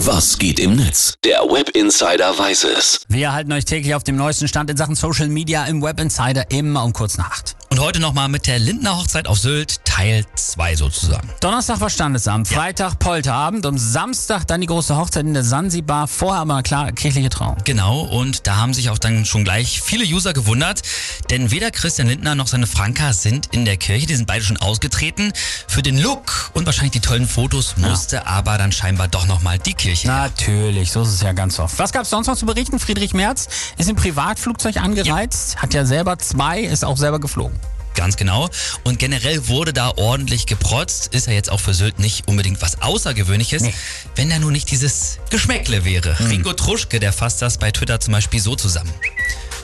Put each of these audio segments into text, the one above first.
Was geht im Netz? Der Web Insider weiß es. Wir halten euch täglich auf dem neuesten Stand in Sachen Social Media im Web Insider immer um kurz nach acht. Und heute nochmal mit der Lindner Hochzeit auf Sylt, Teil 2 sozusagen. Donnerstag war Standesamt, Freitag Polterabend, um Samstag dann die große Hochzeit in der Sansibar, vorher aber klar kirchliche Trauung. Genau, und da haben sich auch dann schon gleich viele User gewundert, denn weder Christian Lindner noch seine Franka sind in der Kirche, die sind beide schon ausgetreten. Für den Look und wahrscheinlich die tollen Fotos musste ja. aber dann scheinbar doch nochmal die Kirche. Natürlich, so ist es ja ganz oft. Was gab es sonst noch zu berichten? Friedrich Merz ist im Privatflugzeug angereizt, ja. hat ja selber zwei, ist auch selber geflogen. Ganz genau. Und generell wurde da ordentlich geprotzt. Ist ja jetzt auch für Sylt nicht unbedingt was Außergewöhnliches, nee. wenn da nur nicht dieses Geschmäckle wäre. Mhm. Rico Truschke, der fasst das bei Twitter zum Beispiel so zusammen.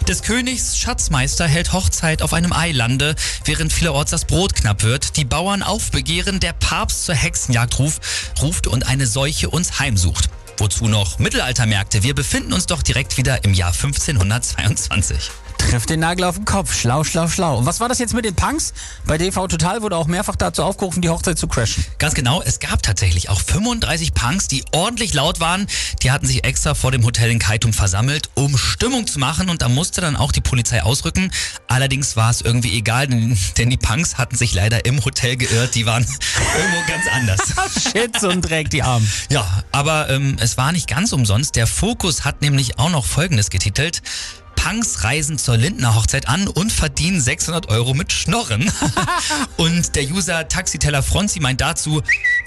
Des Königs Schatzmeister hält Hochzeit auf einem Eilande, während vielerorts das Brot knapp wird. Die Bauern aufbegehren, der Papst zur Hexenjagd ruf, ruft und eine Seuche uns heimsucht. Wozu noch Mittelaltermärkte? Wir befinden uns doch direkt wieder im Jahr 1522 trifft den Nagel auf den Kopf. Schlau, schlau, schlau. Und was war das jetzt mit den Punks? Bei DV Total wurde auch mehrfach dazu aufgerufen, die Hochzeit zu crashen. Ganz genau. Es gab tatsächlich auch 35 Punks, die ordentlich laut waren. Die hatten sich extra vor dem Hotel in Kaitum versammelt, um Stimmung zu machen. Und da musste dann auch die Polizei ausrücken. Allerdings war es irgendwie egal, denn die Punks hatten sich leider im Hotel geirrt. Die waren irgendwo ganz anders. Shit, so ein Dreck, die Armen. Ja, aber ähm, es war nicht ganz umsonst. Der Fokus hat nämlich auch noch Folgendes getitelt. Punks reisen zur Lindner Hochzeit an und verdienen 600 Euro mit Schnorren. und der User Taxiteller Fronzi meint dazu,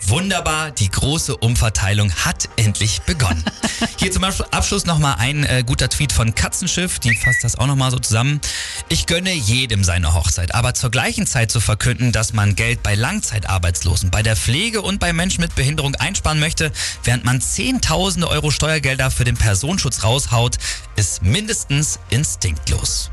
wunderbar, die große Umverteilung hat endlich begonnen. Hier zum Abschluss nochmal ein äh, guter Tweet von Katzenschiff, die fasst das auch nochmal so zusammen. Ich gönne jedem seine Hochzeit, aber zur gleichen Zeit zu verkünden, dass man Geld bei Langzeitarbeitslosen, bei der Pflege und bei Menschen mit Behinderung einsparen möchte, während man zehntausende Euro Steuergelder für den Personenschutz raushaut, ist mindestens instinktlos.